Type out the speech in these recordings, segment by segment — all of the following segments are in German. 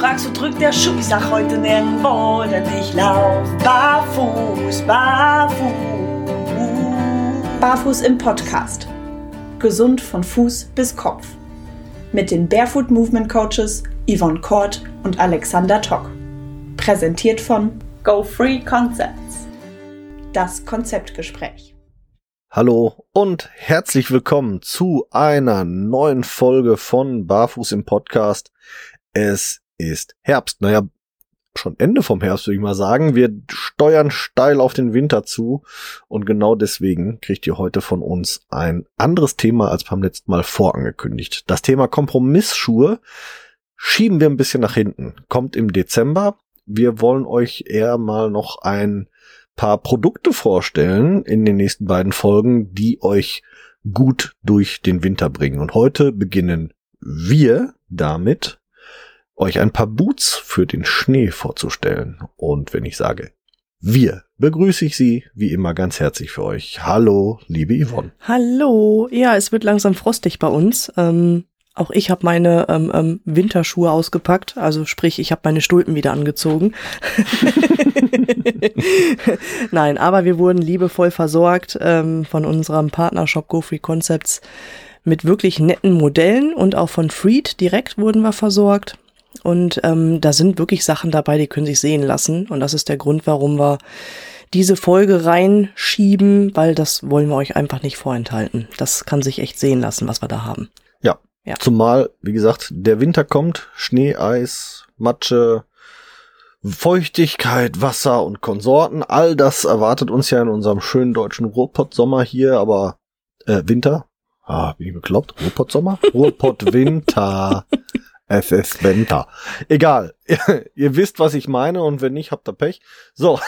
fragst, wo drückt der Schuh? Ich sag heute nirgendwo, denn ich lauf barfuß, barfuß. Barfuß im Podcast. Gesund von Fuß bis Kopf. Mit den Barefoot Movement Coaches Yvonne Kort und Alexander Tock. Präsentiert von Go Free Concepts. Das Konzeptgespräch. Hallo und herzlich willkommen zu einer neuen Folge von Barfuß im Podcast. Es ist Herbst. Naja, schon Ende vom Herbst würde ich mal sagen. Wir steuern steil auf den Winter zu und genau deswegen kriegt ihr heute von uns ein anderes Thema als beim letzten Mal vorangekündigt. Das Thema Kompromissschuhe schieben wir ein bisschen nach hinten. Kommt im Dezember. Wir wollen euch eher mal noch ein paar Produkte vorstellen in den nächsten beiden Folgen, die euch gut durch den Winter bringen. Und heute beginnen wir damit, euch ein paar Boots für den Schnee vorzustellen. Und wenn ich sage wir, begrüße ich Sie wie immer ganz herzlich für euch. Hallo, liebe Yvonne. Hallo. Ja, es wird langsam frostig bei uns. Ähm, auch ich habe meine ähm, ähm, Winterschuhe ausgepackt, also sprich, ich habe meine Stulpen wieder angezogen. Nein, aber wir wurden liebevoll versorgt ähm, von unserem Partnershop Go Free Concepts mit wirklich netten Modellen und auch von Freed direkt wurden wir versorgt. Und ähm, da sind wirklich Sachen dabei, die können sich sehen lassen. Und das ist der Grund, warum wir diese Folge reinschieben, weil das wollen wir euch einfach nicht vorenthalten. Das kann sich echt sehen lassen, was wir da haben. Ja. ja. Zumal, wie gesagt, der Winter kommt, Schnee, Eis, Matsche, Feuchtigkeit, Wasser und Konsorten. All das erwartet uns ja in unserem schönen deutschen Ruhrpott-Sommer hier, aber äh, Winter. Ah, bin ich bekloppt? Ruhrpott-Sommer? Ruhrpott-Winter. Es ist Winter. Egal. Ihr wisst, was ich meine und wenn nicht, habt ihr Pech. So.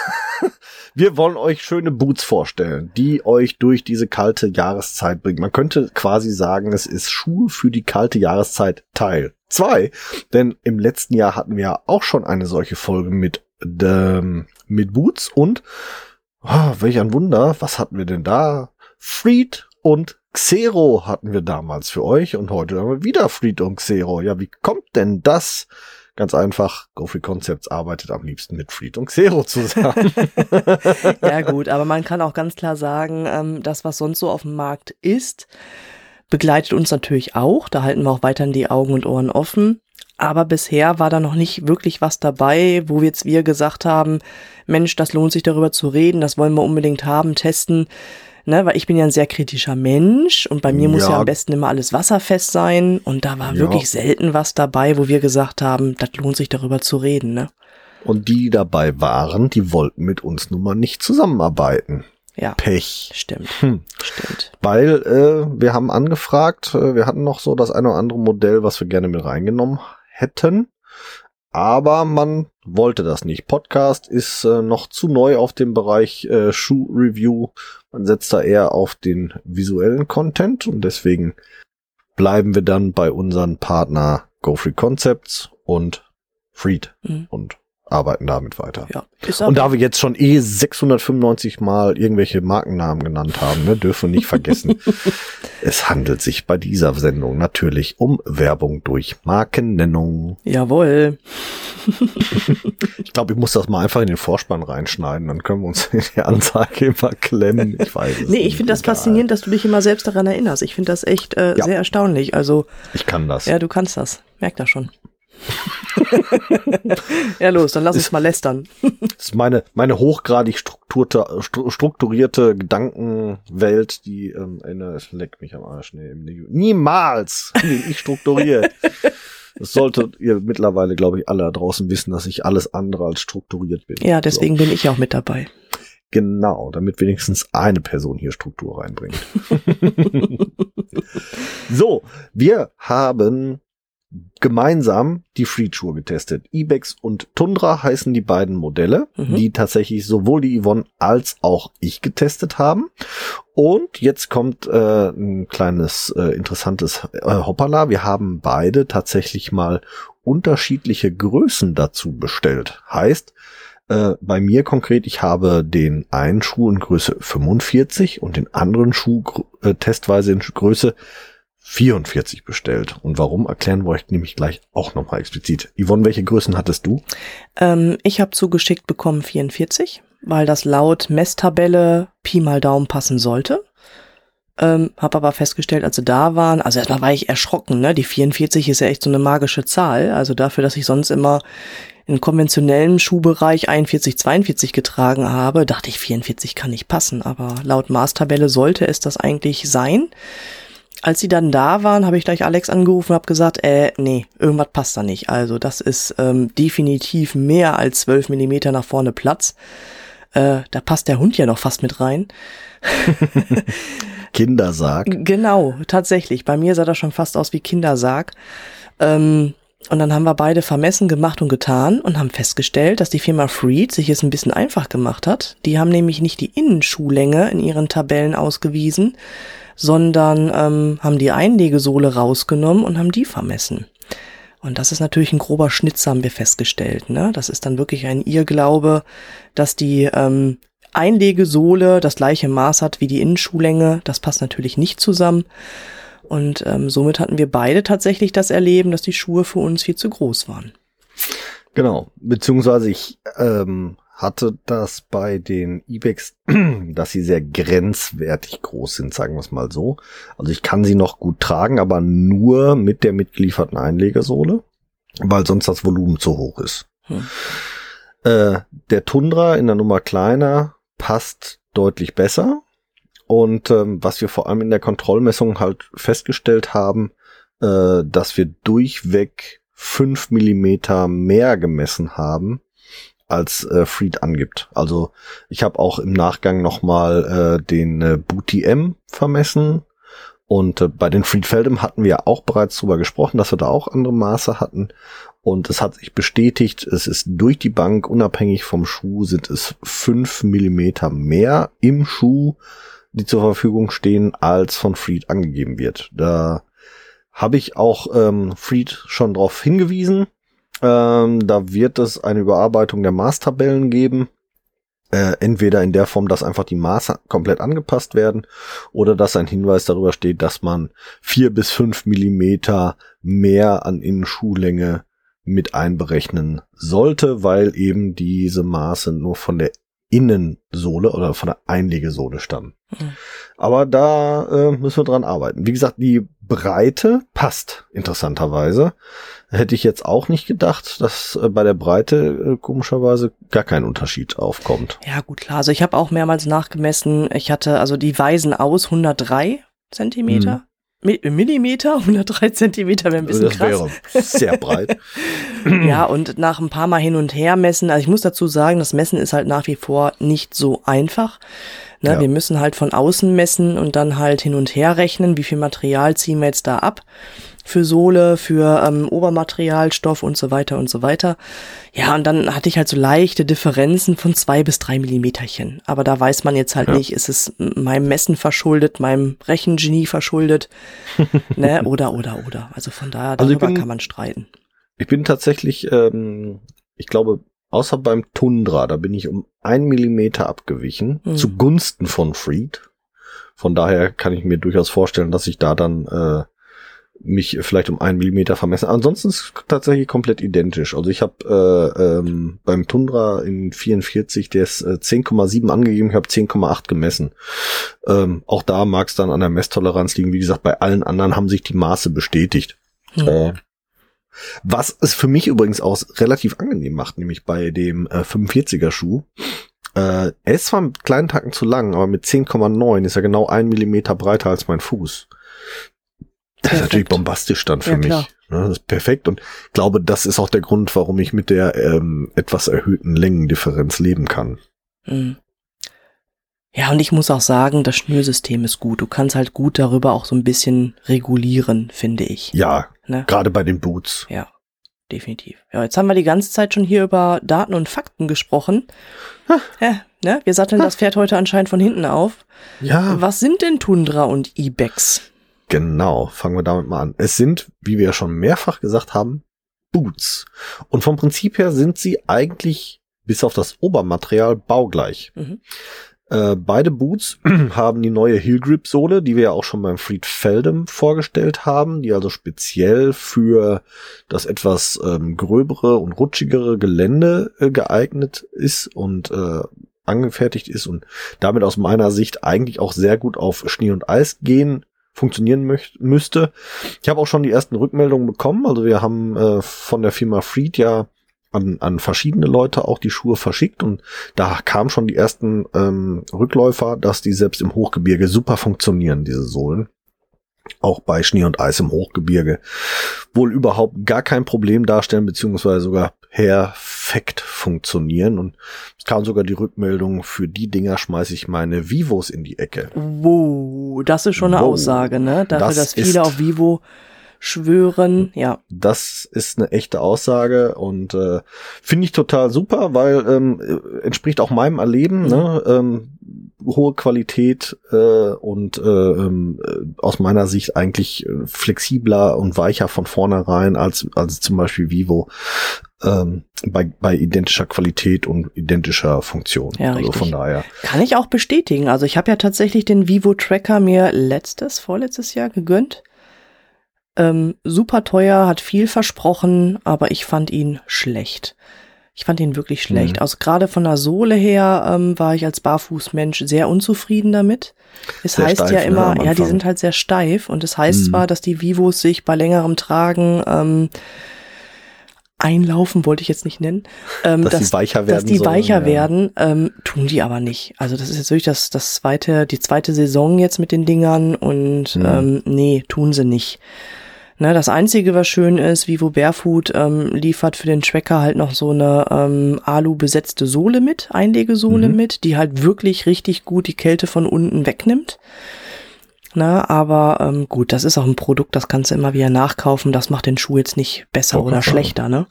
Wir wollen euch schöne Boots vorstellen, die euch durch diese kalte Jahreszeit bringen. Man könnte quasi sagen, es ist Schuhe für die kalte Jahreszeit Teil 2. Denn im letzten Jahr hatten wir auch schon eine solche Folge mit, ähm, mit Boots und, oh, welch ein Wunder, was hatten wir denn da? Freed und Xero hatten wir damals für euch und heute haben wir wieder Fleet und Xero. Ja, wie kommt denn das? Ganz einfach, GoFree Concepts arbeitet am liebsten mit Fleet und Xero zusammen. ja gut, aber man kann auch ganz klar sagen, ähm, das, was sonst so auf dem Markt ist, begleitet uns natürlich auch. Da halten wir auch weiterhin die Augen und Ohren offen. Aber bisher war da noch nicht wirklich was dabei, wo wir jetzt wir gesagt haben, Mensch, das lohnt sich darüber zu reden, das wollen wir unbedingt haben, testen ne, weil ich bin ja ein sehr kritischer Mensch und bei mir muss ja am besten immer alles wasserfest sein und da war ja. wirklich selten was dabei, wo wir gesagt haben, das lohnt sich darüber zu reden, ne? Und die dabei waren, die wollten mit uns nun mal nicht zusammenarbeiten. Ja. Pech. Stimmt. Hm. Stimmt. Weil äh, wir haben angefragt, äh, wir hatten noch so das eine oder andere Modell, was wir gerne mit reingenommen hätten aber man wollte das nicht. Podcast ist äh, noch zu neu auf dem Bereich äh, Schuh-Review. Man setzt da eher auf den visuellen Content und deswegen bleiben wir dann bei unseren Partner GoFree Concepts und Freed mhm. und arbeiten damit weiter. Ja, und da wir jetzt schon eh 695 Mal irgendwelche Markennamen genannt haben, ne, dürfen wir nicht vergessen, es handelt sich bei dieser Sendung natürlich um Werbung durch Markennennung. Jawohl. ich glaube, ich muss das mal einfach in den Vorspann reinschneiden, dann können wir uns in die Ansage immer klemmen. Ich weiß es Nee, ich finde das faszinierend, dass du dich immer selbst daran erinnerst. Ich finde das echt äh, ja. sehr erstaunlich. Also Ich kann das. Ja, du kannst das. Merk das schon. ja, los, dann lass uns mal lästern. das ist meine, meine hochgradig strukturierte Gedankenwelt, die ähm, eine, es leckt mich am Arsch. Nee, niemals bin ich strukturiert. Das solltet ihr mittlerweile, glaube ich, alle da draußen wissen, dass ich alles andere als strukturiert bin. Ja, deswegen so. bin ich auch mit dabei. Genau, damit wenigstens eine Person hier Struktur reinbringt. so, wir haben gemeinsam die Freed-Schuhe getestet. Ibex und Tundra heißen die beiden Modelle, mhm. die tatsächlich sowohl die Yvonne als auch ich getestet haben. Und jetzt kommt äh, ein kleines äh, interessantes äh, Hoppala. Wir haben beide tatsächlich mal unterschiedliche Größen dazu bestellt. Heißt, äh, bei mir konkret, ich habe den einen Schuh in Größe 45 und den anderen Schuh äh, testweise in Größe 44 bestellt. Und warum, erklären wir euch nämlich gleich auch nochmal explizit. Yvonne, welche Größen hattest du? Ähm, ich habe zugeschickt bekommen 44, weil das laut Messtabelle Pi mal Daumen passen sollte. Ähm, habe aber festgestellt, als sie da waren, also erstmal war ich erschrocken, ne? Die 44 ist ja echt so eine magische Zahl. Also dafür, dass ich sonst immer in konventionellem Schuhbereich 41, 42 getragen habe, dachte ich, 44 kann nicht passen. Aber laut Maßtabelle sollte es das eigentlich sein. Als sie dann da waren, habe ich gleich Alex angerufen und habe gesagt, äh, nee, irgendwas passt da nicht. Also das ist ähm, definitiv mehr als 12 Millimeter nach vorne Platz. Äh, da passt der Hund ja noch fast mit rein. Kindersarg. Genau, tatsächlich. Bei mir sah das schon fast aus wie Kindersarg. Ähm, und dann haben wir beide vermessen gemacht und getan und haben festgestellt, dass die Firma Freed sich es ein bisschen einfach gemacht hat. Die haben nämlich nicht die Innenschuhlänge in ihren Tabellen ausgewiesen, sondern ähm, haben die Einlegesohle rausgenommen und haben die vermessen. Und das ist natürlich ein grober Schnitzer, haben wir festgestellt. Ne? Das ist dann wirklich ein Irrglaube, dass die ähm, Einlegesohle das gleiche Maß hat wie die Innenschuhlänge. Das passt natürlich nicht zusammen. Und ähm, somit hatten wir beide tatsächlich das Erleben, dass die Schuhe für uns viel zu groß waren. Genau, beziehungsweise ich ähm, hatte das bei den Ibex, dass sie sehr grenzwertig groß sind, sagen wir es mal so. Also ich kann sie noch gut tragen, aber nur mit der mitgelieferten Einlegesohle, weil sonst das Volumen zu hoch ist. Hm. Äh, der Tundra in der Nummer kleiner passt deutlich besser. Und ähm, was wir vor allem in der Kontrollmessung halt festgestellt haben, äh, dass wir durchweg fünf Millimeter mehr gemessen haben, als äh, Freed angibt. Also ich habe auch im Nachgang nochmal äh, den äh, Booty M vermessen. Und äh, bei den Friedfeldem hatten wir auch bereits drüber gesprochen, dass wir da auch andere Maße hatten. Und es hat sich bestätigt, es ist durch die Bank, unabhängig vom Schuh, sind es fünf Millimeter mehr im Schuh, die zur Verfügung stehen, als von Freed angegeben wird. Da habe ich auch ähm, Freed schon darauf hingewiesen. Ähm, da wird es eine Überarbeitung der Maßtabellen geben. Äh, entweder in der Form, dass einfach die Maße komplett angepasst werden oder dass ein Hinweis darüber steht, dass man vier bis fünf Millimeter mehr an Innenschuhlänge mit einberechnen sollte, weil eben diese Maße nur von der Innensohle oder von der Einlegesohle stammen. Mhm. Aber da äh, müssen wir dran arbeiten. Wie gesagt, die Breite passt interessanterweise. Hätte ich jetzt auch nicht gedacht, dass äh, bei der Breite äh, komischerweise gar kein Unterschied aufkommt. Ja, gut, klar. Also ich habe auch mehrmals nachgemessen. Ich hatte, also die weisen aus 103 Zentimeter. Mhm. Millimeter, 103 Zentimeter wäre ein bisschen das krass. Wäre sehr breit. ja, und nach ein paar Mal hin und her messen, also ich muss dazu sagen, das Messen ist halt nach wie vor nicht so einfach. Ne, ja. Wir müssen halt von außen messen und dann halt hin und her rechnen, wie viel Material ziehen wir jetzt da ab für Sohle, für ähm, Obermaterialstoff und so weiter und so weiter. Ja, und dann hatte ich halt so leichte Differenzen von zwei bis drei Millimeterchen. Aber da weiß man jetzt halt ja. nicht, ist es meinem Messen verschuldet, meinem Rechengenie verschuldet, ne, oder, oder, oder. Also von daher, also darüber bin, kann man streiten. Ich bin tatsächlich, ähm, ich glaube, außer beim Tundra, da bin ich um ein Millimeter abgewichen, mhm. zugunsten von Freed. Von daher kann ich mir durchaus vorstellen, dass ich da dann äh, mich vielleicht um einen Millimeter vermessen. Ansonsten ist es tatsächlich komplett identisch. Also ich habe äh, ähm, beim Tundra in 44 der ist äh, 10,7 angegeben, ich habe 10,8 gemessen. Ähm, auch da mag es dann an der Messtoleranz liegen. Wie gesagt, bei allen anderen haben sich die Maße bestätigt. Hm. Äh, was es für mich übrigens auch relativ angenehm macht, nämlich bei dem äh, 45er Schuh. Äh, er ist zwar mit kleinen Tacken zu lang, aber mit 10,9 ist er genau ein Millimeter breiter als mein Fuß. Das perfekt. ist natürlich bombastisch dann für ja, mich. Ne, das ist perfekt und ich glaube, das ist auch der Grund, warum ich mit der ähm, etwas erhöhten Längendifferenz leben kann. Mhm. Ja, und ich muss auch sagen, das Schnürsystem ist gut. Du kannst halt gut darüber auch so ein bisschen regulieren, finde ich. Ja, ne? gerade bei den Boots. Ja, definitiv. Ja, jetzt haben wir die ganze Zeit schon hier über Daten und Fakten gesprochen. Ja, ne? Wir satteln ha. das Pferd heute anscheinend von hinten auf. Ja. Was sind denn Tundra und Ibex? Genau, fangen wir damit mal an. Es sind, wie wir ja schon mehrfach gesagt haben, Boots. Und vom Prinzip her sind sie eigentlich bis auf das Obermaterial baugleich. Mhm. Äh, beide Boots haben die neue Heel Grip Sohle, die wir ja auch schon beim Fried Feldem vorgestellt haben, die also speziell für das etwas ähm, gröbere und rutschigere Gelände äh, geeignet ist und äh, angefertigt ist und damit aus meiner Sicht eigentlich auch sehr gut auf Schnee und Eis gehen funktionieren möcht, müsste. Ich habe auch schon die ersten Rückmeldungen bekommen. Also wir haben äh, von der Firma Freed ja an, an verschiedene Leute auch die Schuhe verschickt und da kamen schon die ersten ähm, Rückläufer, dass die selbst im Hochgebirge super funktionieren, diese Sohlen auch bei Schnee und Eis im Hochgebirge wohl überhaupt gar kein Problem darstellen, beziehungsweise sogar perfekt funktionieren. Und es kam sogar die Rückmeldung, für die Dinger schmeiße ich meine Vivos in die Ecke. Wow, das ist schon eine wow, Aussage, ne? Dafür, das dass viele auf Vivo schwören, ja. Das ist eine echte Aussage und äh, finde ich total super, weil ähm, entspricht auch meinem Erleben, mhm. ne? Ähm, hohe Qualität äh, und äh, äh, aus meiner Sicht eigentlich flexibler und weicher von vornherein als als zum Beispiel Vivo ähm, bei, bei identischer Qualität und identischer Funktion. Ja, also richtig. von daher. Kann ich auch bestätigen. Also ich habe ja tatsächlich den Vivo Tracker mir letztes, vorletztes Jahr gegönnt. Ähm, super teuer, hat viel versprochen, aber ich fand ihn schlecht. Ich fand ihn wirklich schlecht. Mhm. Also gerade von der Sohle her ähm, war ich als Barfußmensch sehr unzufrieden damit. Es sehr heißt steif, ja ne, immer, ne, ja, die sind halt sehr steif und es heißt mhm. zwar, dass die Vivos sich bei längerem Tragen ähm, einlaufen, wollte ich jetzt nicht nennen, ähm, dass, dass die weicher werden. Dass die sollen, weicher ja. werden, ähm, tun die aber nicht. Also das ist jetzt wirklich das, das zweite, die zweite Saison jetzt mit den Dingern und mhm. ähm, nee, tun sie nicht. Ne, das Einzige, was schön ist, Vivo Barefoot ähm, liefert für den Tracker halt noch so eine ähm, Alu-besetzte Sohle mit, Einlegesohle mhm. mit, die halt wirklich richtig gut die Kälte von unten wegnimmt. Na, aber ähm, gut, das ist auch ein Produkt, das kannst du immer wieder nachkaufen. Das macht den Schuh jetzt nicht besser oh, oder schlechter, ne?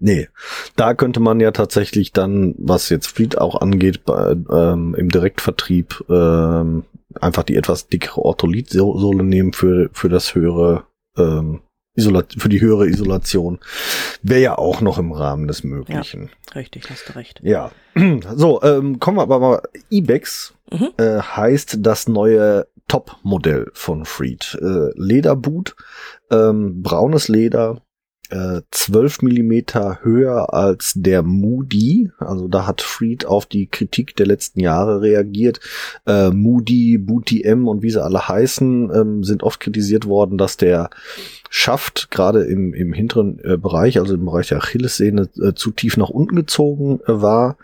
Nee, da könnte man ja tatsächlich dann, was jetzt Fleet auch angeht, bei, ähm, im Direktvertrieb ähm, einfach die etwas dickere Ortholit-Sohle nehmen für, für das höhere ähm, Isolat für die höhere Isolation wäre ja auch noch im Rahmen des Möglichen. Ja, richtig, hast du recht. Ja, so ähm, kommen wir aber mal. Ibex mhm. äh, heißt das neue Top-Modell von Freed. Äh, Lederboot, ähm, braunes Leder, äh, 12 Millimeter höher als der Moody. Also da hat Freed auf die Kritik der letzten Jahre reagiert. Äh, Moody, Booty M und wie sie alle heißen, ähm, sind oft kritisiert worden, dass der Schaft gerade im, im hinteren äh, Bereich, also im Bereich der Achillessehne, äh, zu tief nach unten gezogen äh, war.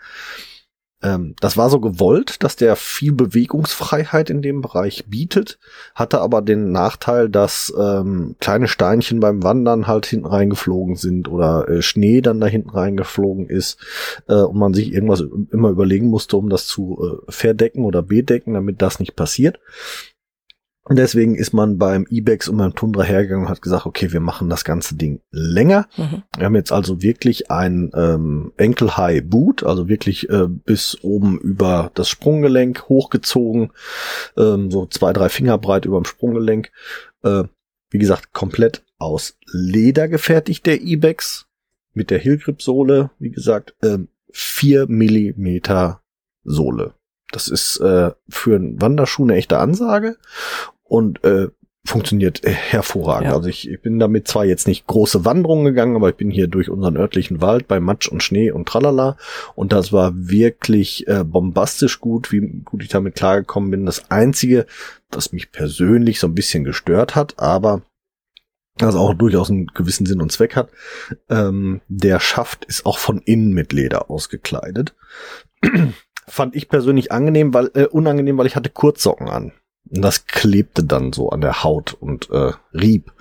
Ähm, das war so gewollt, dass der viel Bewegungsfreiheit in dem Bereich bietet, hatte aber den Nachteil, dass ähm, kleine Steinchen beim Wandern halt hinten reingeflogen sind oder äh, Schnee dann da hinten reingeflogen ist äh, und man sich irgendwas immer überlegen musste, um das zu äh, verdecken oder bedecken, damit das nicht passiert. Und deswegen ist man beim Ibex und beim Tundra hergegangen und hat gesagt, okay, wir machen das ganze Ding länger. Mhm. Wir haben jetzt also wirklich ein ähm, Ankle High Boot, also wirklich äh, bis oben über das Sprunggelenk hochgezogen, ähm, so zwei, drei Finger breit über dem Sprunggelenk. Äh, wie gesagt, komplett aus Leder gefertigt, der Ibex. Mit der Hillgrip-Sohle, wie gesagt, äh, vier Millimeter Sohle. Das ist äh, für einen Wanderschuh eine echte Ansage und äh, funktioniert hervorragend. Ja. Also ich, ich bin damit zwar jetzt nicht große Wanderungen gegangen, aber ich bin hier durch unseren örtlichen Wald bei Matsch und Schnee und tralala und das war wirklich äh, bombastisch gut, wie gut ich damit klargekommen bin. Das Einzige, was mich persönlich so ein bisschen gestört hat, aber also auch durchaus einen gewissen Sinn und Zweck hat. Ähm, der Schaft ist auch von innen mit Leder ausgekleidet fand ich persönlich angenehm, weil äh, unangenehm, weil ich hatte Kurzsocken an. Und das klebte dann so an der Haut und äh, rieb.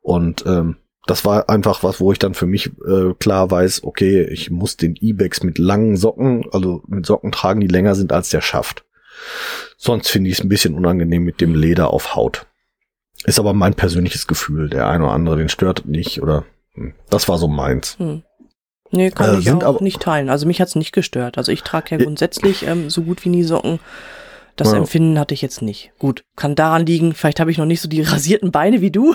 Und ähm, das war einfach was, wo ich dann für mich äh, klar weiß, okay, ich muss den Ibex mit langen Socken, also mit Socken tragen, die länger sind als der Schaft. Sonst finde ich es ein bisschen unangenehm mit dem Leder auf Haut. Ist aber mein persönliches Gefühl. Der eine oder andere, den stört nicht oder hm, das war so meins. Hm. Nee, kann äh, ich auch nicht teilen. Also mich hat's nicht gestört. Also ich trage ja grundsätzlich ähm, so gut wie nie Socken. Das ja. Empfinden hatte ich jetzt nicht. Gut, kann daran liegen, vielleicht habe ich noch nicht so die rasierten Beine wie du.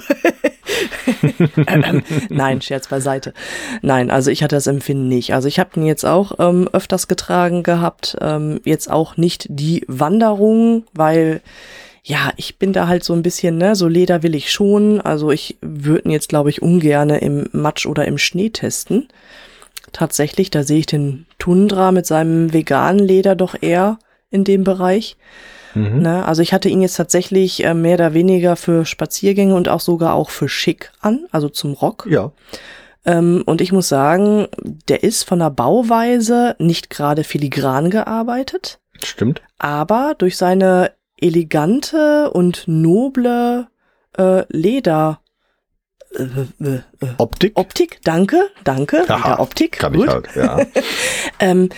ähm, nein, Scherz beiseite. Nein, also ich hatte das Empfinden nicht. Also ich habe ihn jetzt auch ähm, öfters getragen gehabt. Ähm, jetzt auch nicht die Wanderung, weil ja, ich bin da halt so ein bisschen, ne, so Leder will ich schon. Also ich würde ihn jetzt, glaube ich, ungerne im Matsch oder im Schnee testen. Tatsächlich, da sehe ich den Tundra mit seinem veganen Leder doch eher in dem Bereich. Mhm. Ne, also ich hatte ihn jetzt tatsächlich äh, mehr oder weniger für Spaziergänge und auch sogar auch für schick an, also zum Rock. Ja. Ähm, und ich muss sagen, der ist von der Bauweise nicht gerade filigran gearbeitet. Stimmt. Aber durch seine elegante und noble äh, Leder äh, äh, Optik. Optik, danke, danke. Aha, Optik. Kann gut. ich halt, ja. ähm,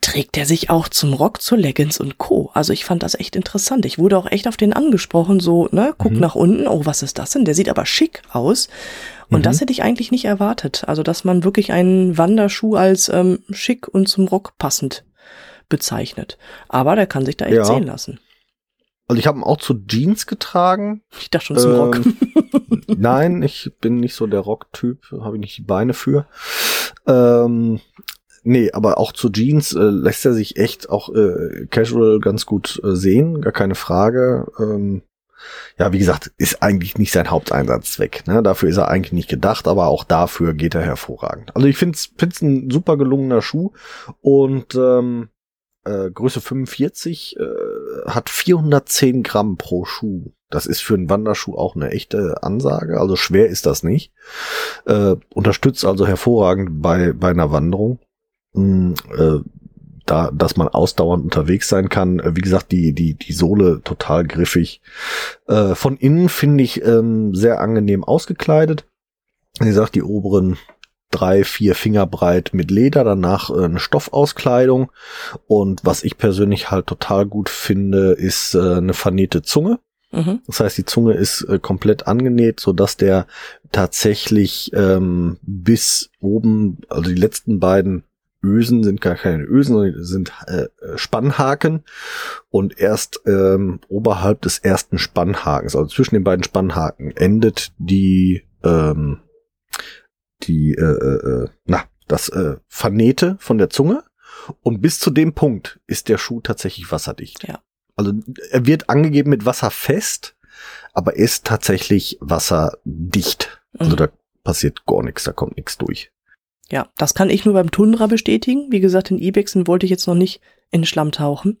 trägt er sich auch zum Rock, zur Leggings und Co. Also ich fand das echt interessant. Ich wurde auch echt auf den angesprochen, so, ne, guck mhm. nach unten, oh, was ist das denn? Der sieht aber schick aus. Und mhm. das hätte ich eigentlich nicht erwartet. Also, dass man wirklich einen Wanderschuh als ähm, schick und zum Rock passend bezeichnet. Aber der kann sich da echt ja. sehen lassen. Also ich habe ihn auch zu Jeans getragen. Ich dachte schon zum ähm, Rock. nein, ich bin nicht so der Rock-Typ, habe ich nicht die Beine für. Ähm, nee, aber auch zu Jeans äh, lässt er sich echt auch äh, casual ganz gut äh, sehen, gar keine Frage. Ähm, ja, wie gesagt, ist eigentlich nicht sein Haupteinsatzzweck. Ne? Dafür ist er eigentlich nicht gedacht, aber auch dafür geht er hervorragend. Also ich finde es ein super gelungener Schuh und ähm, äh, Größe 45 äh, hat 410 Gramm pro Schuh. Das ist für einen Wanderschuh auch eine echte Ansage. Also schwer ist das nicht. Äh, unterstützt also hervorragend bei, bei einer Wanderung. Mm, äh, da, dass man ausdauernd unterwegs sein kann. Äh, wie gesagt, die, die, die Sohle total griffig. Äh, von innen finde ich ähm, sehr angenehm ausgekleidet. Wie gesagt, die oberen drei, vier Finger breit mit Leder, danach äh, eine Stoffauskleidung. Und was ich persönlich halt total gut finde, ist äh, eine vernähte Zunge. Mhm. Das heißt, die Zunge ist äh, komplett angenäht, so dass der tatsächlich ähm, bis oben, also die letzten beiden Ösen sind gar keine Ösen, sondern sind äh, Spannhaken und erst ähm, oberhalb des ersten Spannhakens, also zwischen den beiden Spannhaken, endet die ähm, die, äh, äh, äh, na, das äh, Vernähte von der Zunge. Und bis zu dem Punkt ist der Schuh tatsächlich wasserdicht. Ja. Also er wird angegeben mit wasserfest, aber ist tatsächlich wasserdicht. Also mhm. da passiert gar nichts, da kommt nichts durch. Ja, das kann ich nur beim Tundra bestätigen. Wie gesagt, in Ibexen wollte ich jetzt noch nicht in Schlamm tauchen.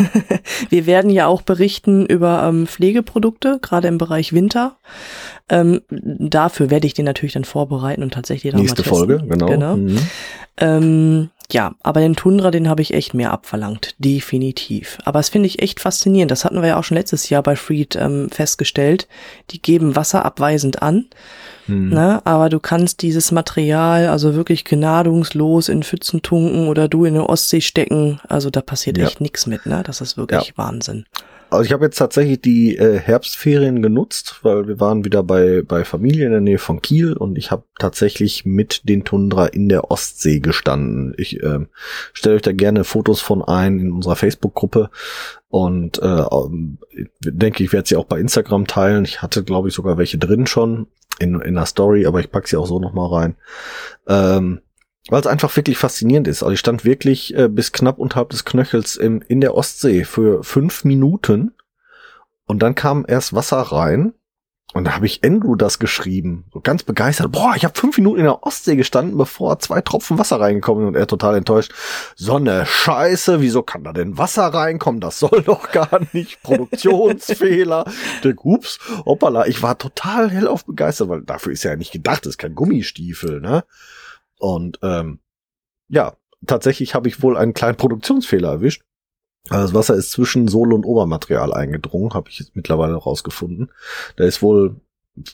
Wir werden ja auch berichten über ähm, Pflegeprodukte, gerade im Bereich Winter. Ähm, dafür werde ich den natürlich dann vorbereiten und tatsächlich dann Nächste Folge, genau. genau. Mhm. Ähm, ja, aber den Tundra, den habe ich echt mehr abverlangt, definitiv. Aber das finde ich echt faszinierend. Das hatten wir ja auch schon letztes Jahr bei Freed ähm, festgestellt. Die geben Wasser abweisend an. Mhm. Ne? Aber du kannst dieses Material also wirklich gnadungslos in Pfützen tunken oder du in eine Ostsee stecken. Also da passiert ja. echt nichts mit, ne? Das ist wirklich ja. Wahnsinn. Also ich habe jetzt tatsächlich die äh, Herbstferien genutzt, weil wir waren wieder bei, bei Familie in der Nähe von Kiel und ich habe tatsächlich mit den Tundra in der Ostsee gestanden. Ich äh, stelle euch da gerne Fotos von ein in unserer Facebook-Gruppe und äh, ähm, denke, ich werde sie auch bei Instagram teilen. Ich hatte, glaube ich, sogar welche drin schon in, in der Story, aber ich pack sie auch so nochmal rein. Ähm, weil es einfach wirklich faszinierend ist. Also ich stand wirklich äh, bis knapp unterhalb des Knöchels im, in der Ostsee für fünf Minuten und dann kam erst Wasser rein und da habe ich Andrew das geschrieben, so ganz begeistert. Boah, ich habe fünf Minuten in der Ostsee gestanden, bevor zwei Tropfen Wasser reingekommen sind und er total enttäuscht. So eine Scheiße, wieso kann da denn Wasser reinkommen? Das soll doch gar nicht. Produktionsfehler. Der Ups, hoppala. Ich war total hellauf begeistert, weil dafür ist ja nicht gedacht, das ist kein Gummistiefel, ne? Und ähm, ja, tatsächlich habe ich wohl einen kleinen Produktionsfehler erwischt. Also das Wasser ist zwischen Sohle und Obermaterial eingedrungen, habe ich jetzt mittlerweile rausgefunden. Da ist wohl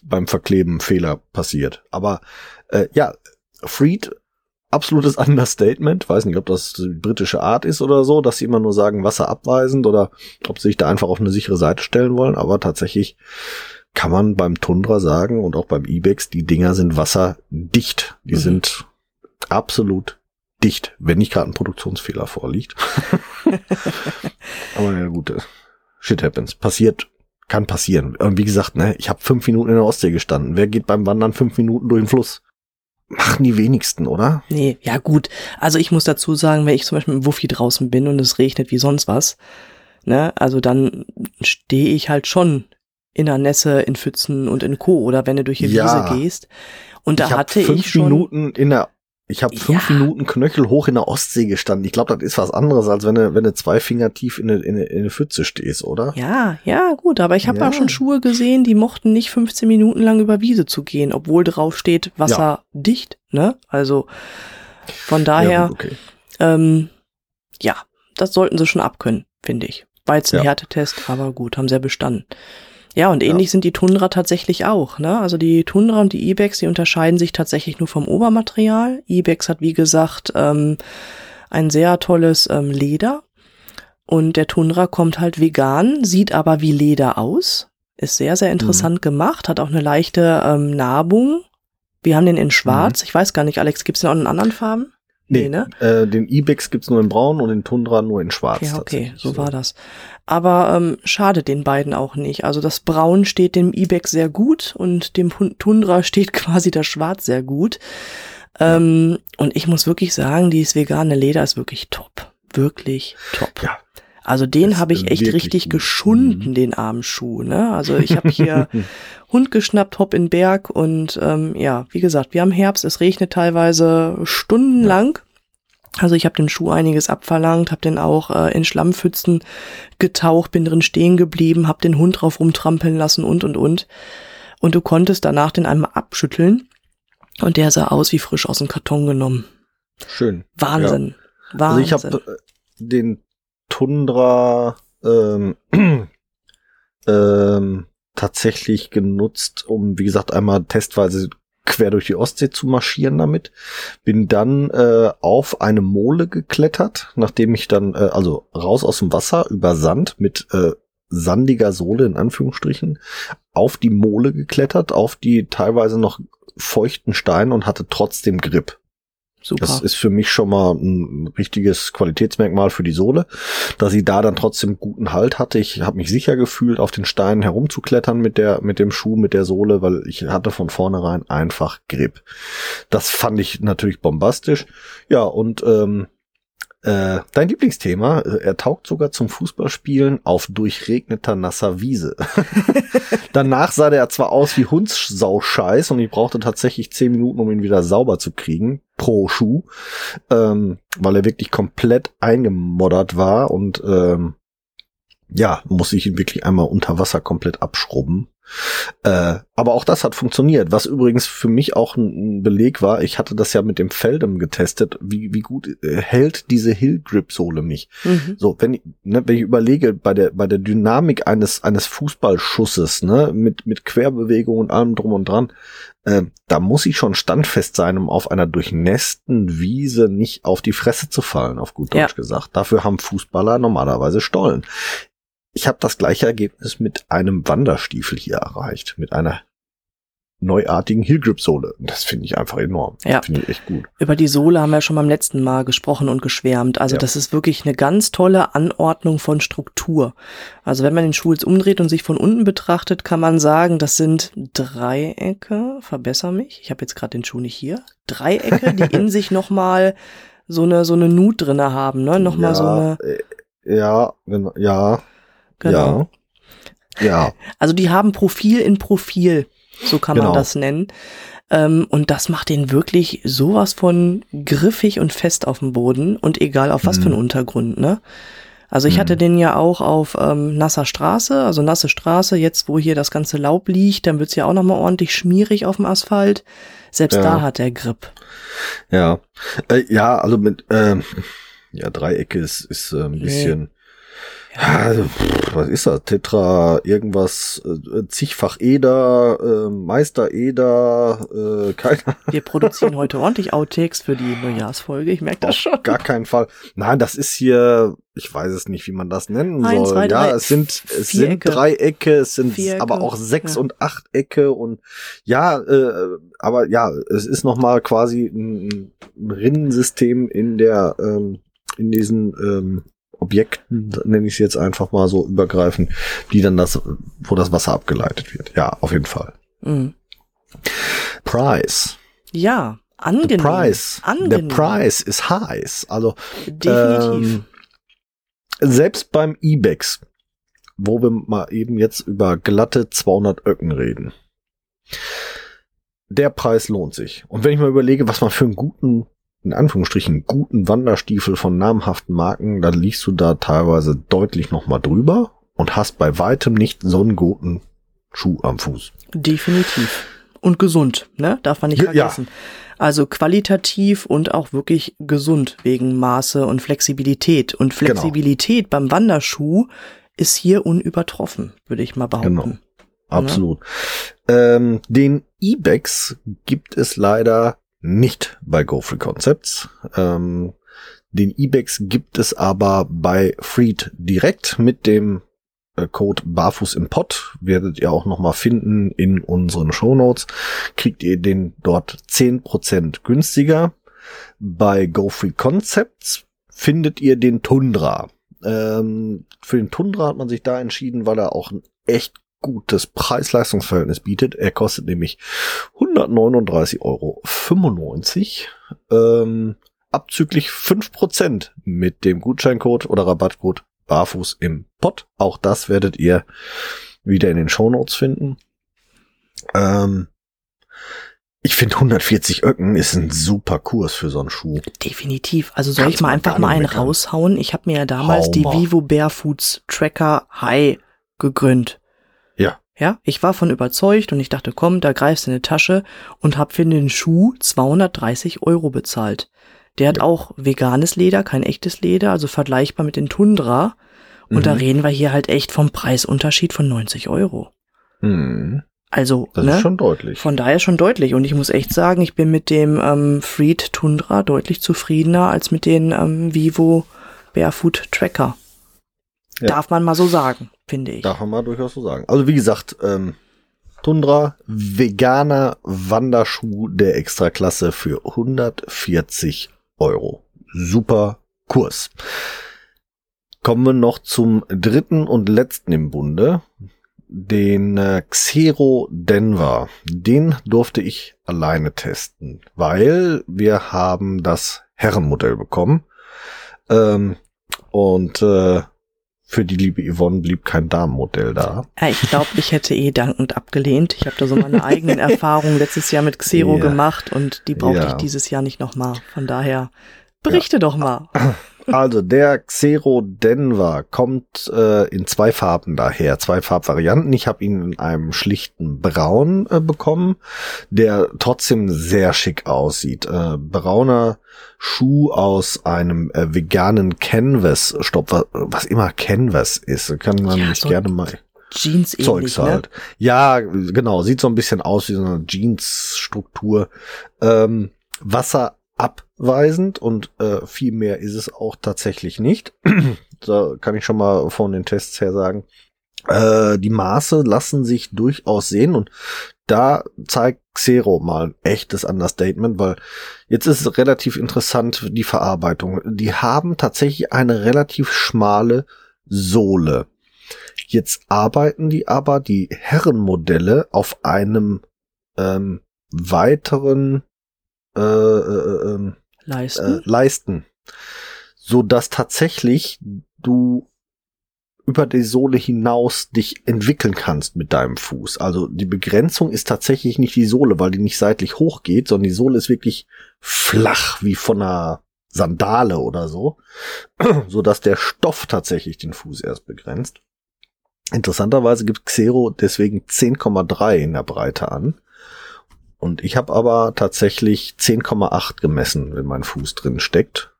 beim Verkleben Fehler passiert. Aber äh, ja, Freed, absolutes Understatement. Weiß nicht, ob das die britische Art ist oder so, dass sie immer nur sagen Wasser abweisend oder ob sie sich da einfach auf eine sichere Seite stellen wollen. Aber tatsächlich kann man beim Tundra sagen und auch beim Ibex, die Dinger sind wasserdicht. Die mhm. sind absolut dicht, wenn nicht gerade ein Produktionsfehler vorliegt. Aber ja gut, shit happens. Passiert kann passieren. Und wie gesagt, ne, ich habe fünf Minuten in der Ostsee gestanden. Wer geht beim Wandern fünf Minuten durch den Fluss? Machen die wenigsten, oder? Nee, ja gut. Also ich muss dazu sagen, wenn ich zum Beispiel mit dem Wuffi draußen bin und es regnet wie sonst was, ne, also dann stehe ich halt schon in der Nässe, in Pfützen und in Co. Oder wenn du durch die Ja. Wiese gehst. Und da ich hatte fünf ich schon. Minuten in der ich habe fünf Ja. Minuten Knöchel hoch in der Ostsee gestanden. Ich glaube, das ist was anderes, als wenn du, wenn du zwei Finger tief in eine, in eine, in eine Pfütze stehst, oder? Ja, ja, gut, aber ich habe Ja. auch schon Schuhe gesehen, die mochten nicht 15 Minuten lang über Wiese zu gehen, obwohl drauf steht wasserdicht, ne? Also von daher, Ja, ja, gut, okay. ähm, ja, das sollten sie schon abkönnen, finde ich. War jetzt ein Ja. Härtetest, aber gut, haben sie ja bestanden. Ja, und ähnlich sind die Tundra tatsächlich auch, ne? Also die Tundra und die Ibex, die unterscheiden sich tatsächlich nur vom Obermaterial. Ibex hat, wie gesagt, ähm, ein sehr tolles ähm, Leder. Und der Tundra kommt halt vegan, sieht aber wie Leder aus. Ist sehr, sehr interessant gemacht, hat auch eine leichte ähm, Narbung. Wir haben den in schwarz. Ich weiß gar nicht, Alex, gibt's den auch in anderen Farben? Nee, ne? äh, den Ibex gibt's nur in braun und den Tundra nur in schwarz. Ja, okay, so war das. Aber ähm, schadet den beiden auch nicht. Also das Braun steht dem Ibex sehr gut und dem Tundra steht quasi das Schwarz sehr gut. Ähm, und ich muss wirklich sagen, dieses vegane Leder ist wirklich top. Wirklich top. Ja. Also den habe ich echt richtig gut. geschunden, Mhm. den armen Schuh. Ne? Also ich habe hier Hund geschnappt, hopp in Berg und ähm, ja, wie gesagt, wir haben Herbst, es regnet teilweise stundenlang. Also ich habe dem Schuh einiges abverlangt, habe den auch äh, in Schlammpfützen getaucht, bin drin stehen geblieben, habe den Hund drauf rumtrampeln lassen und und und. Und du konntest danach den einmal abschütteln und der sah aus wie frisch aus dem Karton genommen. Schön. Wahnsinn. Also Wahnsinn. ich habe den Tundra ähm, ähm, tatsächlich genutzt, um, wie gesagt, einmal testweise quer durch die Ostsee zu marschieren damit. Bin dann äh, auf eine Mole geklettert, nachdem ich dann, äh, also raus aus dem Wasser über Sand mit äh, sandiger Sohle in Anführungsstrichen, auf die Mole geklettert, auf die teilweise noch feuchten Steine und hatte trotzdem Grip. Super. Das ist für mich schon mal ein richtiges Qualitätsmerkmal für die Sohle, dass sie da dann trotzdem guten Halt hatte. Ich habe mich sicher gefühlt, auf den Steinen herumzuklettern mit der mit dem Schuh, mit der Sohle, weil ich hatte von vornherein einfach Grip. Das fand ich natürlich bombastisch. Ja und ähm, äh, dein Lieblingsthema, äh, er taugt sogar zum Fußballspielen auf durchregneter nasser Wiese. Danach sah der zwar aus wie Hundssauscheiß und ich brauchte tatsächlich zehn Minuten, um ihn wieder sauber zu kriegen, pro Schuh, ähm, weil er wirklich komplett eingemoddert war und ähm, ja, muss ich ihn wirklich einmal unter Wasser komplett abschrubben. Äh, aber auch das hat funktioniert, was übrigens für mich auch ein, Beleg war. Ich hatte das ja mit dem Feldem getestet, wie, wie gut äh, hält diese Hill Grip Sohle mich. mhm. So, wenn ich, ne, wenn ich überlege, bei der, bei der Dynamik eines, eines Fußballschusses, ne, mit, mit Querbewegung und allem drum und dran, äh, da muss ich schon standfest sein, um auf einer durchnässten Wiese nicht auf die Fresse zu fallen, auf gut Ja. Deutsch gesagt. Dafür haben Fußballer normalerweise Stollen. Ich habe das gleiche Ergebnis mit einem Wanderstiefel hier erreicht, mit einer neuartigen Hillgrip-Sohle. Das finde ich einfach enorm. Ja. Finde ich echt gut. Über die Sohle haben wir schon beim letzten Mal gesprochen und geschwärmt. Also Ja. das ist wirklich eine ganz tolle Anordnung von Struktur. Also wenn man den Schuh jetzt umdreht und sich von unten betrachtet, kann man sagen, das sind Dreiecke, verbessere mich, ich habe jetzt gerade den Schuh nicht hier, Dreiecke, die in sich nochmal so eine, so eine Nut drinne haben, ne? Nochmal ja, so eine, äh, Ja, genau, ja, genau. ja. Ja, Also die haben Profil in Profil, so kann man Genau. das nennen. Ähm, und das macht den wirklich sowas von griffig und fest auf dem Boden und egal auf was Mhm. für einen Untergrund, ne? Also ich hatte Mhm. den ja auch auf ähm, nasser Straße, also nasse Straße, jetzt wo hier das ganze Laub liegt, dann wird's ja auch nochmal ordentlich schmierig auf dem Asphalt. Selbst Ja. da hat er Grip. ja. Äh, ja, also mit, ähm, ja, Dreiecke ist, ist äh, ein Nee. bisschen, ja, also, pff, was ist das? Tetra, irgendwas, äh, zigfach Eder, äh, Meister Eder, äh, keiner, Wir produzieren heute ordentlich Outtakes für die Neujahrsfolge, ich merke das schon. auf gar keinen Fall. Nein, das ist hier, ich weiß es nicht, wie man das nennen Eins, soll. zwei, ja, drei, es sind, es sind Dreiecke, es sind Vierecke, aber auch Sechs- ja. und Achtecke und ja, äh, aber ja, es ist nochmal quasi ein, ein Rinnensystem in der, ähm, in diesen ähm, Objekten, nenne ich es jetzt einfach mal so übergreifen, die dann das, wo das Wasser abgeleitet wird. Ja, auf jeden Fall. Mhm. Price. Ja, The angenehm. price. Angenehm. The price is heiß. Also Definitiv. ähm, selbst beim Ibex, wo wir mal eben jetzt über glatte 200 Öcken reden. Der Preis lohnt sich. Und wenn ich mal überlege, was man für einen guten, in Anführungsstrichen, guten Wanderstiefel von namhaften Marken, dann liegst du da teilweise deutlich noch mal drüber und hast bei weitem nicht so einen guten Schuh am Fuß. Definitiv. Und gesund, ne? Darf man nicht Ja, ja. vergessen. Also qualitativ und auch wirklich gesund wegen Maße und Flexibilität. Und Genau. Flexibilität beim Wanderschuh ist hier unübertroffen, würde ich mal behaupten. Genau. Absolut. Ähm, den Ibex gibt es leider nicht bei GoFree Concepts. Ähm, den Ibex gibt es aber bei Freed direkt mit dem äh, Code Barfuß im Pott. Werdet ihr auch nochmal finden in unseren Shownotes. Kriegt ihr den dort 10% günstiger. Bei GoFree Concepts findet ihr den Tundra. Ähm, für den Tundra hat man sich da entschieden, weil er auch ein echt gutes Preis-Leistungs-Verhältnis bietet. Er kostet nämlich 139,95 Euro. Ähm, abzüglich 5% mit dem Gutscheincode oder Rabattcode Barfuß im Pott. Auch das werdet ihr wieder in den Shownotes finden. Ähm, ich finde 140 Öcken ist ein super Kurs für so einen Schuh. Definitiv. Also soll Kannst ich mal einfach mal einen meckern. raushauen? Ich habe mir ja damals Hau die mal. Vivo Barefoots Tracker High gegründet. Ja. Ich war von überzeugt und ich dachte, komm, da greifst du in die Tasche und hab für den Schuh 230 Euro bezahlt. Der hat auch veganes Leder, kein echtes Leder, also vergleichbar mit den Tundra. Und da Mhm. reden wir hier halt echt vom Preisunterschied von 90 Euro. Hm, Also, das ne? ist schon deutlich. Von daher schon deutlich. Und ich muss echt sagen, ich bin mit dem ähm, Freed Tundra deutlich zufriedener als mit den ähm, Vivo Barefoot Tracker. Ja. Darf man mal so sagen, finde ich. Darf man mal durchaus so sagen. Also wie gesagt, ähm, Tundra, veganer Wanderschuh der Extraklasse für 140 Euro. Super Kurs. Kommen wir noch zum dritten und letzten im Bunde. Den äh, Xero Denver. Den durfte ich alleine testen, weil wir haben das Herrenmodell bekommen. Ähm, und äh, für die liebe Yvonne blieb kein Damenmodell da. Ja, ich glaube, ich hätte eh dankend abgelehnt. Ich habe da so meine eigenen Erfahrungen letztes Jahr mit Xero Ja. gemacht und die brauchte Ja. ich dieses Jahr nicht nochmal. Von daher, berichte doch mal. Also der Xero Denver kommt äh, in zwei Farben daher, zwei Farbvarianten. Ich habe ihn in einem schlichten Braun äh, bekommen, der trotzdem sehr schick aussieht. Äh, brauner Schuh aus einem äh, veganen Canvas-Stoff, was, was immer Canvas ist, kann man Ja, so gerne mal Jeans ähnlich, Zeugs ne? halt. Ja, genau, sieht so ein bisschen aus wie so eine Jeans-Struktur. Ähm, wasserabweisend und äh, viel mehr ist es auch tatsächlich nicht. da kann ich schon mal von den Tests her sagen. Äh, die Maße lassen sich durchaus sehen und da zeigt Xero mal ein echtes Understatement, weil jetzt ist es relativ interessant, die Verarbeitung. Die haben tatsächlich eine relativ schmale Sohle. Jetzt arbeiten die aber die Herrenmodelle auf einem ähm, weiteren äh, äh, ähm, äh, Leisten. Leisten, so dass tatsächlich du über die Sohle hinaus dich entwickeln kannst mit deinem Fuß. Also die Begrenzung ist tatsächlich nicht die Sohle, weil die nicht seitlich hochgeht, sondern die Sohle ist wirklich flach wie von einer Sandale oder so, so dass der Stoff tatsächlich den Fuß erst begrenzt. Interessanterweise gibt Xero deswegen 10,3 in der Breite an. Und ich habe aber tatsächlich 10,8 gemessen, wenn mein Fuß drin steckt.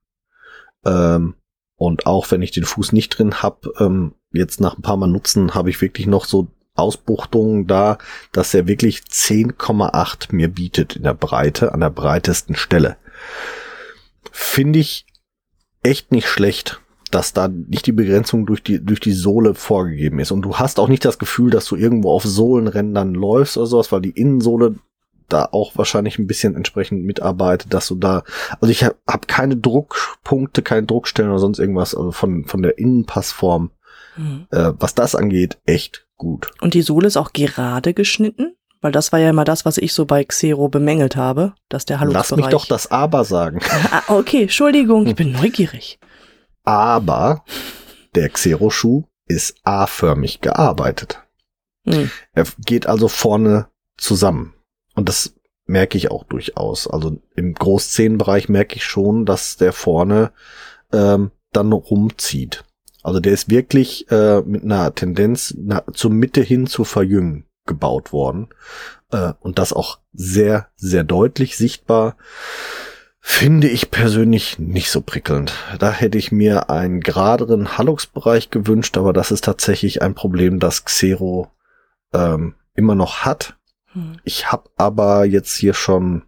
Ähm, und auch wenn ich den Fuß nicht drin habe, ähm, jetzt nach ein paar Mal nutzen, habe ich wirklich noch so Ausbuchtungen da, dass er wirklich 10,8 mir bietet in der Breite, an der breitesten Stelle. Finde ich echt nicht schlecht, dass da nicht die Begrenzung durch die, durch die Sohle vorgegeben ist. Und du hast auch nicht das Gefühl, dass du irgendwo auf Sohlenrändern läufst oder sowas, weil die Innensohle da auch wahrscheinlich ein bisschen entsprechend mitarbeitet, dass du da, also ich habe hab keine Druckpunkte, keine Druckstellen oder sonst irgendwas, also von, von der Innenpassform, mhm. äh, was das angeht, echt gut. Und die Sohle ist auch gerade geschnitten? Weil das war ja immer das, was ich so bei Xero bemängelt habe, dass der Haltungsbereich... Lass mich doch das Aber sagen. ah, okay, Entschuldigung, ich bin neugierig. Aber der Xero-Schuh ist A-förmig gearbeitet. Hm. Er geht also vorne zusammen. Und das merke ich auch durchaus. Also im Großzehenbereich merke ich schon, dass der vorne ähm, dann rumzieht. Also der ist wirklich äh, mit einer Tendenz na, zur Mitte hin zu verjüngen gebaut worden. Äh, und das auch sehr, sehr deutlich sichtbar. Finde ich persönlich nicht so prickelnd. Da hätte ich mir einen geraderen Hallux-Bereich gewünscht, aber das ist tatsächlich ein Problem, das Xero ähm, immer noch hat. Hm. Ich habe aber jetzt hier schon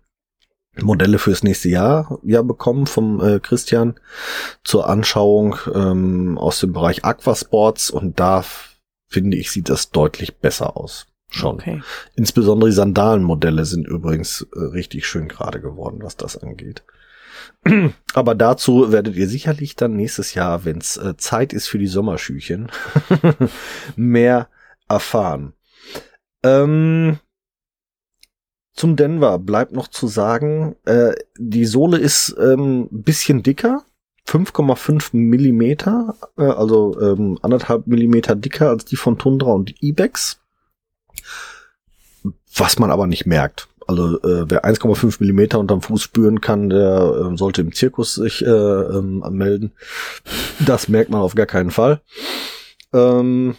Modelle fürs nächste Jahr ja bekommen vom äh, Christian zur Anschauung ähm, aus dem Bereich Aquasports und da finde ich sieht das deutlich besser aus. Schon. Okay. Insbesondere die Sandalenmodelle sind übrigens äh, richtig schön gerade geworden, was das angeht. Aber dazu werdet ihr sicherlich dann nächstes Jahr, wenn es äh, Zeit ist für die Sommerschüchen, mehr erfahren. Ähm, zum Denver bleibt noch zu sagen, äh, die Sohle ist ähm, bisschen dicker, 5,5 Millimeter, äh, also ähm, anderthalb Millimeter dicker als die von Tundra und Ibex. Was man aber nicht merkt. Also äh, wer 1,5 Millimeter unterm Fuß spüren kann, der äh, sollte im Zirkus sich äh, ähm, melden. Das merkt man auf gar keinen Fall. Ähm,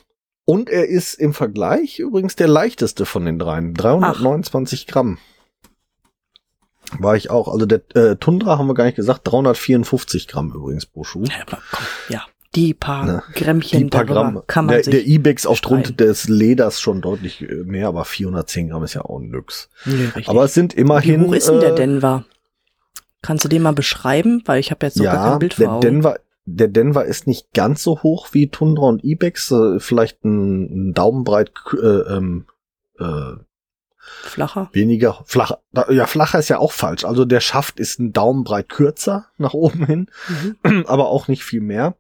und er ist im Vergleich übrigens der leichteste von den dreien. 329 Ach. Gramm. War ich auch. Also der äh, Tundra haben wir gar nicht gesagt. 354 Gramm übrigens pro Schuh. Ja, komm, ja. Die paar ne? Grammchen die paar Gramm. kann man der, sich Der Ibex aufgrund des Leders schon deutlich äh, mehr, aber 410 Gramm ist ja auch ein Nix. Nee, aber es sind immerhin. Wie hoch ist denn der äh, Denver? Kannst du den mal beschreiben? Weil ich habe jetzt noch ja, gar kein Bild vor der Denver der Denver ist nicht ganz so hoch wie Tundra und Ibex, äh, vielleicht ein, ein Daumenbreit äh, ähm, äh, flacher. Weniger flacher. Ja, flacher ist ja auch falsch. Also der Schaft ist ein Daumenbreit kürzer nach oben hin, mhm. aber auch nicht viel mehr.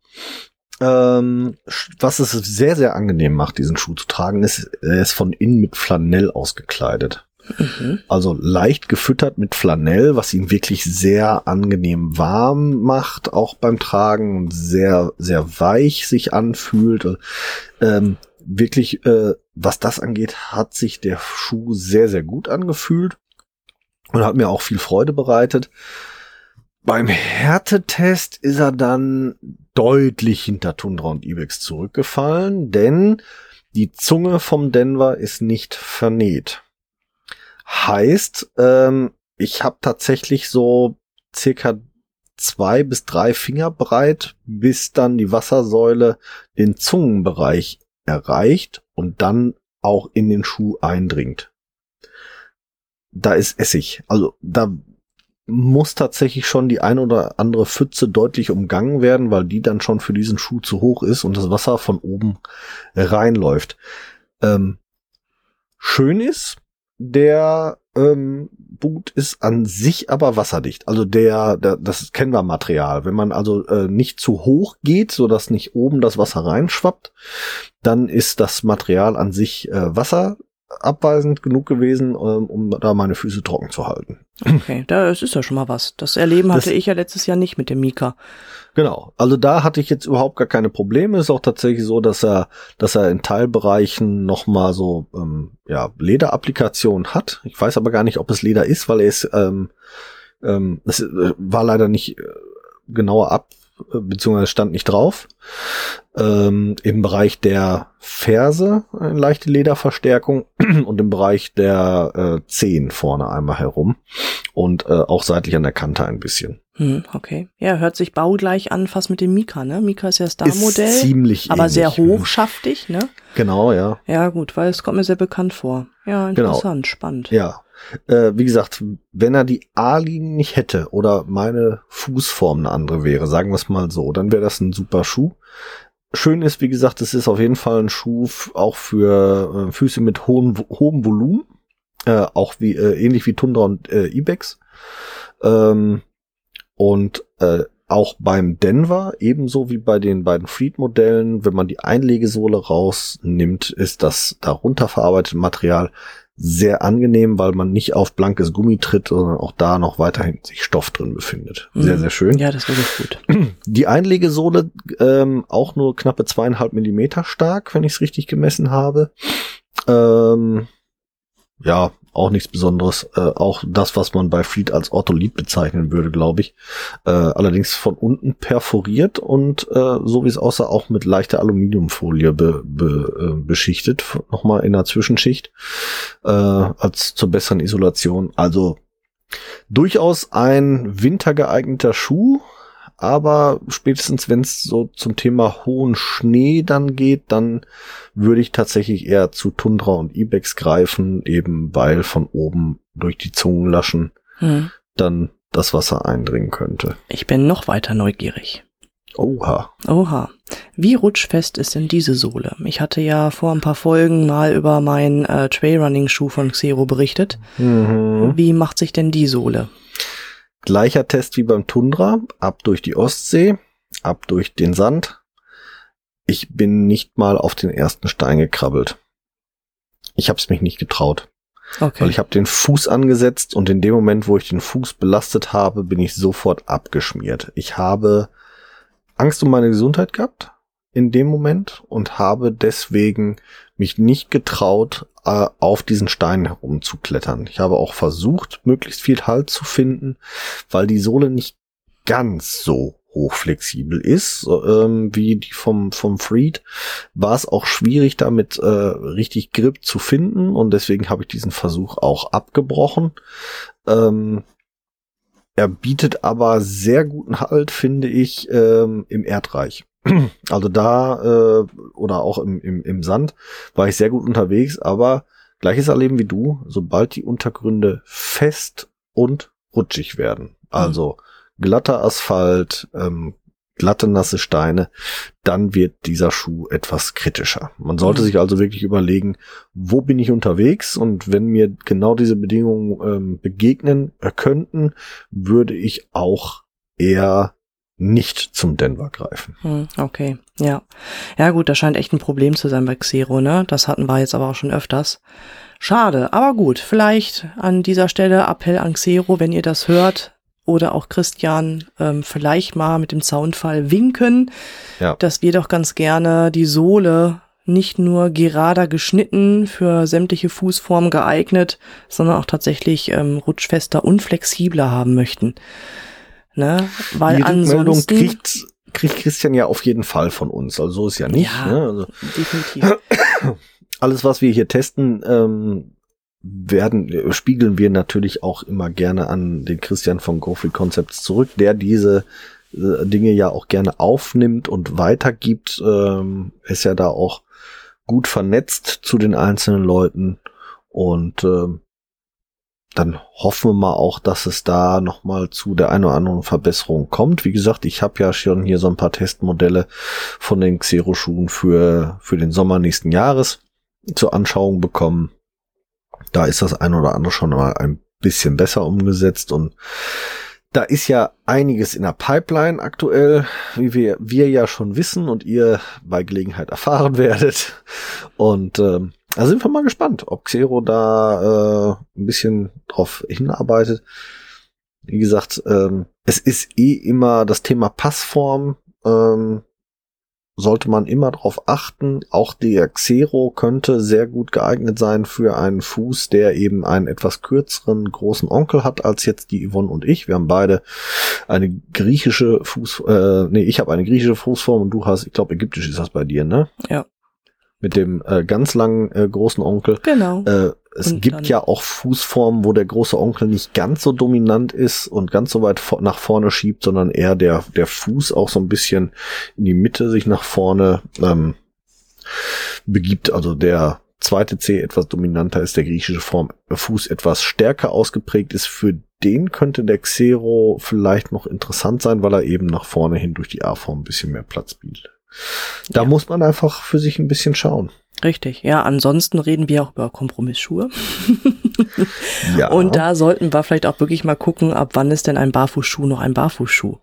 Ähm, was es sehr, sehr angenehm macht, diesen Schuh zu tragen, ist, er ist von innen mit Flanell ausgekleidet. Mhm. Also leicht gefüttert mit Flanell, was ihn wirklich sehr angenehm warm macht, auch beim Tragen und sehr, sehr weich sich anfühlt. Ähm, wirklich, äh, was das angeht, hat sich der Schuh sehr, sehr gut angefühlt und hat mir auch viel Freude bereitet. Beim Härtetest ist er dann deutlich hinter Tundra und Ibex zurückgefallen, denn die Zunge vom Denver ist nicht vernäht. Heißt, ähm, ich habe tatsächlich so circa zwei bis drei Finger breit, bis dann die Wassersäule den Zungenbereich erreicht und dann auch in den Schuh eindringt. Da ist Essig. Also da muss tatsächlich schon die ein oder andere Pfütze deutlich umgangen werden, weil die dann schon für diesen Schuh zu hoch ist und das Wasser von oben reinläuft. Ähm, schön ist, der ähm, Boot ist an sich aber wasserdicht. Also der, der das kennen wir Material. Wenn man also äh, nicht zu hoch geht, so dass nicht oben das Wasser reinschwappt, dann ist das Material an sich äh, wasserabweisend genug gewesen, ähm, um da meine Füße trocken zu halten. Okay, das ist ja schon mal was. Das Erleben hatte das, ich ja letztes Jahr nicht mit dem Mika. Genau. Also da hatte ich jetzt überhaupt gar keine Probleme. Ist auch tatsächlich so, dass er, dass er in Teilbereichen noch mal so ähm, ja Lederapplikationen hat. Ich weiß aber gar nicht, ob es Leder ist, weil er ist ähm, ähm, das äh, war leider nicht äh, genauer ab beziehungsweise stand nicht drauf. Ähm, Im Bereich der Ferse eine leichte Lederverstärkung und im Bereich der äh, Zehen vorne einmal herum und äh, auch seitlich an der Kante ein bisschen. Hm, okay. Ja, hört sich baugleich an, fast mit dem Mika, ne? Mika ist ja Star-Modell. Ziemlich Aber ähnlich. sehr hochschaftig, ne? Genau, ja. Ja, gut, weil es kommt mir sehr bekannt vor. Ja, genau. interessant, genau. spannend. Ja. Äh, wie gesagt, wenn er die A-Linie nicht hätte oder meine Fußform eine andere wäre, sagen wir es mal so, dann wäre das ein super Schuh. Schön ist, wie gesagt, es ist auf jeden Fall ein Schuh auch für äh, Füße mit hohem, hohem Volumen. äh, auch wie äh, ähnlich wie Tundra und äh, Ibex. Ähm, und äh, auch beim Denver, ebenso wie bei den beiden Fleet-Modellen, wenn man die Einlegesohle rausnimmt, ist das darunter verarbeitete Material sehr angenehm, weil man nicht auf blankes Gummi tritt, sondern auch da noch weiterhin sich Stoff drin befindet. Sehr, Mhm. sehr schön. Ja, das ist wirklich gut. Die Einlegesohle ähm, auch nur knappe zweieinhalb Millimeter stark, wenn ich es richtig gemessen habe. Ähm, ja, auch nichts Besonderes. Äh, auch das, was man bei Fleet als Ortholit bezeichnen würde, glaube ich. Äh, allerdings von unten perforiert und äh, so wie es aussah, auch mit leichter Aluminiumfolie be, be, äh, beschichtet. Nochmal in der Zwischenschicht. Äh, als zur besseren Isolation. Also durchaus ein wintergeeigneter Schuh. Aber spätestens, wenn es so zum Thema hohen Schnee dann geht, dann würde ich tatsächlich eher zu Tundra und Ibex greifen, eben weil von oben durch die Zungenlaschen Hm. dann das Wasser eindringen könnte. Ich bin noch weiter neugierig. Oha. Oha. Wie rutschfest ist denn diese Sohle? Ich hatte ja vor ein paar Folgen mal über meinen äh, Trailrunning-Schuh von Xero berichtet. Mhm. Wie macht sich denn die Sohle? Gleicher Test wie beim Tundra, ab durch die Ostsee, ab durch den Sand. Ich bin nicht mal auf den ersten Stein gekrabbelt. Ich habe es mich nicht getraut. Okay. Weil ich habe den Fuß angesetzt und in dem Moment, wo ich den Fuß belastet habe, bin ich sofort abgeschmiert. Ich habe Angst um meine Gesundheit gehabt in dem Moment und habe deswegen mich nicht getraut, äh, auf diesen Stein herumzuklettern. Ich habe auch versucht, möglichst viel Halt zu finden, weil die Sohle nicht ganz so hochflexibel ist, ähm, wie die vom, vom Freed, war es auch schwierig, damit äh, richtig Grip zu finden und deswegen habe ich diesen Versuch auch abgebrochen. Ähm, er bietet aber sehr guten Halt, finde ich, ähm, im Erdreich. Also da äh, oder auch im, im, im Sand war ich sehr gut unterwegs, aber gleiches Erleben wie du, sobald die Untergründe fest und rutschig werden, also glatter Asphalt, ähm, glatte nasse Steine, dann wird dieser Schuh etwas kritischer. Man sollte Mhm. sich also wirklich überlegen, wo bin ich unterwegs und wenn mir genau diese Bedingungen ähm, begegnen äh, könnten, würde ich auch eher nicht zum Denver greifen. Hm, okay, ja. Ja gut, das scheint echt ein Problem zu sein bei Xero, ne? Das hatten wir jetzt aber auch schon öfters. Schade, aber gut, vielleicht an dieser Stelle Appell an Xero, wenn ihr das hört, oder auch Christian, ähm, vielleicht mal mit dem Zaunfall winken, Ja. dass wir doch ganz gerne die Sohle nicht nur gerader geschnitten, für sämtliche Fußformen geeignet, sondern auch tatsächlich ähm, rutschfester und flexibler haben möchten. Ne? Weil die Rückmeldung kriegt, kriegt Christian ja auf jeden Fall von uns. Also so ist ja nicht. Ja. Ne? Also definitiv. alles, was wir hier testen, ähm, werden, äh, spiegeln wir natürlich auch immer gerne an den Christian von GoFree Concepts zurück, der diese äh, Dinge ja auch gerne aufnimmt und weitergibt. Ähm, ist ja da auch gut vernetzt zu den einzelnen Leuten und ähm, dann hoffen wir mal auch, dass es da noch mal zu der einen oder anderen Verbesserung kommt. Wie gesagt, ich habe ja schon hier so ein paar Testmodelle von den Xero-Schuhen für, für den Sommer nächsten Jahres zur Anschauung bekommen. Da ist das ein oder andere schon mal ein bisschen besser umgesetzt und da ist ja einiges in der Pipeline aktuell, wie wir, wir ja schon wissen und ihr bei Gelegenheit erfahren werdet. Und ähm, da sind wir mal gespannt, ob Xero da äh, ein bisschen drauf hinarbeitet. Wie gesagt, ähm, es ist eh immer das Thema Passform. Ähm, sollte man immer darauf achten. Auch der Xero könnte sehr gut geeignet sein für einen Fuß, der eben einen etwas kürzeren großen Onkel hat als jetzt die Yvonne und ich. Wir haben beide eine griechische Fuß, äh, nee, ich habe eine griechische Fußform und du hast, ich glaube, ägyptisch ist das bei dir, ne? Ja. Mit dem äh, ganz langen äh, großen Onkel. Genau. Äh, es Und gibt ja auch Fußformen, wo der große Onkel nicht ganz so dominant ist und ganz so weit vor, nach vorne schiebt, sondern eher der, der Fuß auch so ein bisschen in die Mitte sich nach vorne ähm, begibt. Also der zweite C etwas dominanter ist, der griechische Form, äh, Fuß etwas stärker ausgeprägt ist. Für den könnte der Xero vielleicht noch interessant sein, weil er eben nach vorne hin durch die A-Form ein bisschen mehr Platz bietet. Da Ja. muss man einfach für sich ein bisschen schauen. Richtig, ja. Ansonsten reden wir auch über Kompromissschuhe. Ja. Und da sollten wir vielleicht auch wirklich mal gucken, ab wann ist denn ein Barfußschuh noch ein Barfußschuh.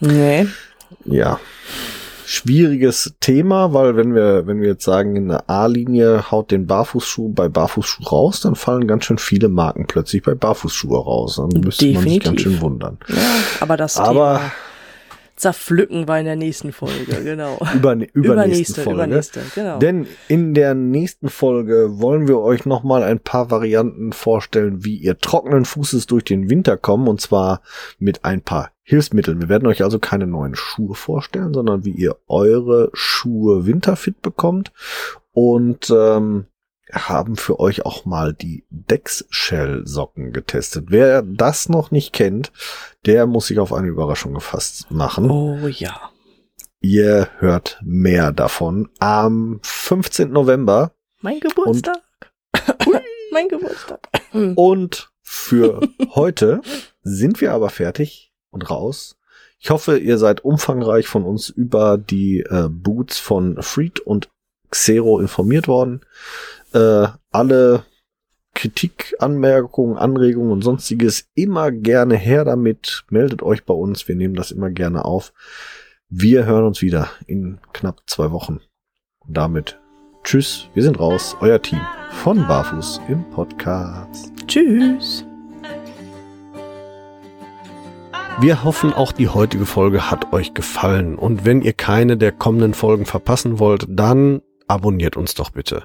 Nee. Ja. Schwieriges Thema, weil wenn wir, wenn wir jetzt sagen, in der A-Linie haut den Barfußschuh bei Barfußschuh raus, dann fallen ganz schön viele Marken plötzlich bei Barfußschuhe raus. Dann müsste man sich ganz Definitiv. schön wundern. Ja, aber das Aber Thema zerpflücken wir in der nächsten Folge, genau. über, übernächsten Übernächste, Folge. übernächste, genau. Denn in der nächsten Folge wollen wir euch nochmal ein paar Varianten vorstellen, wie ihr trockenen Fußes durch den Winter kommen und zwar mit ein paar Hilfsmitteln. Wir werden euch also keine neuen Schuhe vorstellen, sondern wie ihr eure Schuhe winterfit bekommt und ähm, haben für euch auch mal die Dex-Shell-Socken getestet. Wer das noch nicht kennt, der muss sich auf eine Überraschung gefasst machen. Oh ja. Ihr hört mehr davon am 15. November Mein Geburtstag. mein Geburtstag. und für heute sind wir aber fertig und raus. Ich hoffe, ihr seid umfangreich von uns über die äh, Boots von Freed und Xero informiert worden. Äh, alle Kritik, Anmerkungen, Anregungen und sonstiges immer gerne her damit. Meldet euch bei uns. Wir nehmen das immer gerne auf. Wir hören uns wieder in knapp zwei Wochen. Und damit tschüss. Wir sind raus. Euer Team von Barfuß im Podcast. Tschüss. Wir hoffen, auch die heutige Folge hat euch gefallen. Und wenn ihr keine der kommenden Folgen verpassen wollt, dann abonniert uns doch bitte.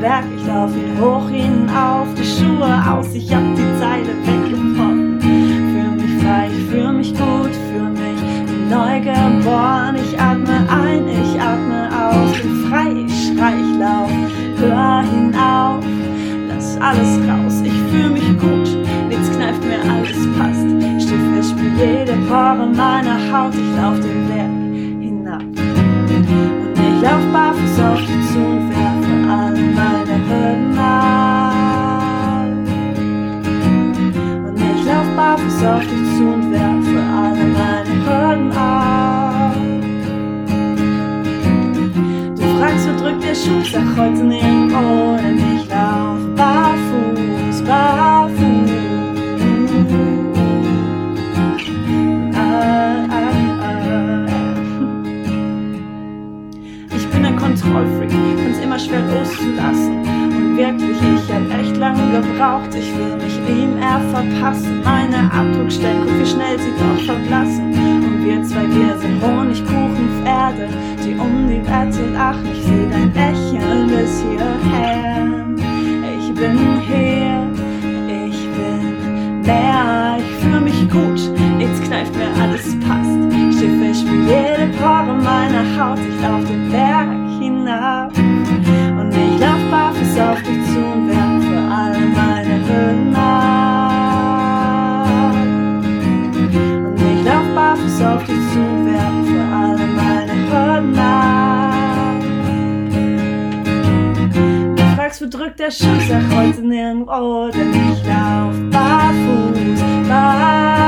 Berg, ich lauf ihn hoch hinauf, die Schuhe aus, ich hab die Zeile weggebrochen. Fühl mich frei, ich fühl mich gut, fühl mich neu geboren. Ich atme ein, ich atme aus, bin frei, ich schrei, ich lauf, hör hinauf, lass alles raus. Ich fühl mich gut, nichts kneift mir, alles passt. Steh fest, spür jede Pore meiner Haut, ich lauf den Berg hinab. Und ich lauf barfuß auf dich Schuh? Sag heute nirgendwo, denn ich lauf barfuß, barfuß. Ah, ah, ah. Ich bin ein Kontrollfreak, find's immer schwer loszulassen verbraucht, ich will mich ihm er verpassen. Meine Abdruckstelle, guck wie schnell sie doch verblassen. Und wir zwei, wir sind Honigkuchenpferde, die um die Welt lachen. Ich seh dein Lächeln bis hierher. Ich bin hier, ich bin mehr, ich fühle mich gut. jetzt kneift mir alles passt. Schiffe, ich spür jede Pore meiner Haut, ich lauf den Berg hinab. Und ich lauf barfuß auf die drückt der Schuh, sag heute nirgendwo, denn ich lauf barfuß, barfuß.